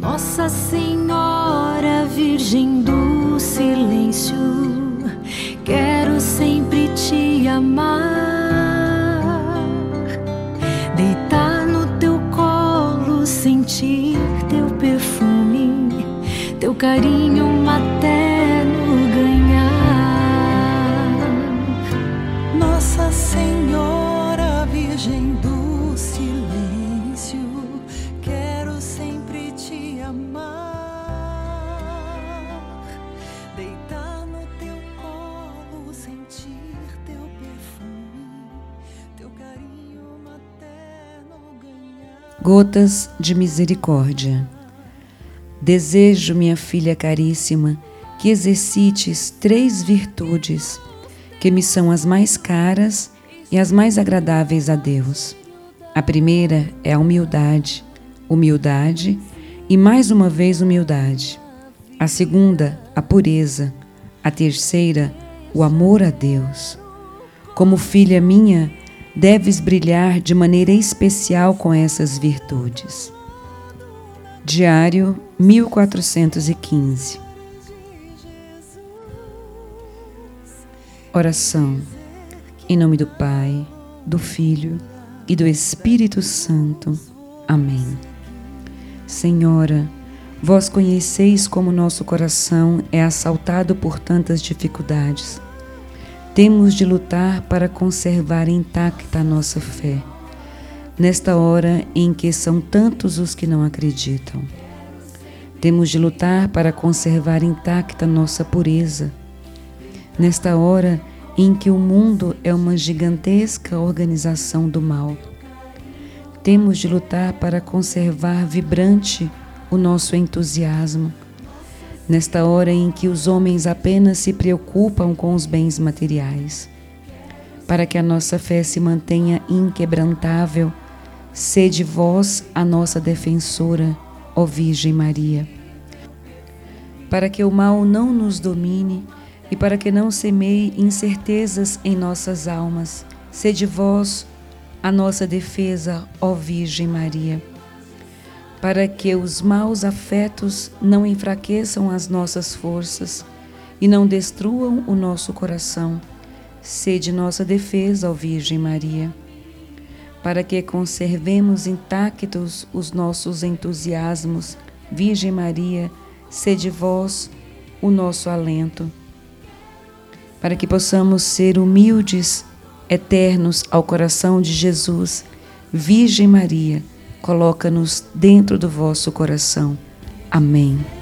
Nossa Senhora, Virgem do Silêncio, quero sempre te amar. Deitar no teu colo, sentir teu perfume, teu carinho materno Gotas de Misericórdia. Desejo, minha filha caríssima, que exercites três virtudes que me são as mais caras e as mais agradáveis a Deus. A primeira é a humildade, humildade e mais uma vez humildade. A segunda, a pureza. A terceira, o amor a Deus. Como filha minha, deves brilhar de maneira especial com essas virtudes. Diário 1415 Oração em nome do Pai, do Filho e do Espírito Santo. Amém. Senhora, vós conheceis como nosso coração é assaltado por tantas dificuldades temos de lutar para conservar intacta a nossa fé, nesta hora em que são tantos os que não acreditam. Temos de lutar para conservar intacta nossa pureza, nesta hora em que o mundo é uma gigantesca organização do mal. Temos de lutar para conservar vibrante o nosso entusiasmo nesta hora em que os homens apenas se preocupam com os bens materiais. Para que a nossa fé se mantenha inquebrantável, sede vós a nossa defensora, ó Virgem Maria. Para que o mal não nos domine e para que não semeie incertezas em nossas almas, sede vós a nossa defesa, ó Virgem Maria para que os maus afetos não enfraqueçam as nossas forças e não destruam o nosso coração. Sede nossa defesa, ó Virgem Maria, para que conservemos intactos os nossos entusiasmos. Virgem Maria, sede vós o nosso alento, para que possamos ser humildes, eternos ao coração de Jesus. Virgem Maria, coloca-nos dentro do vosso coração. Amém.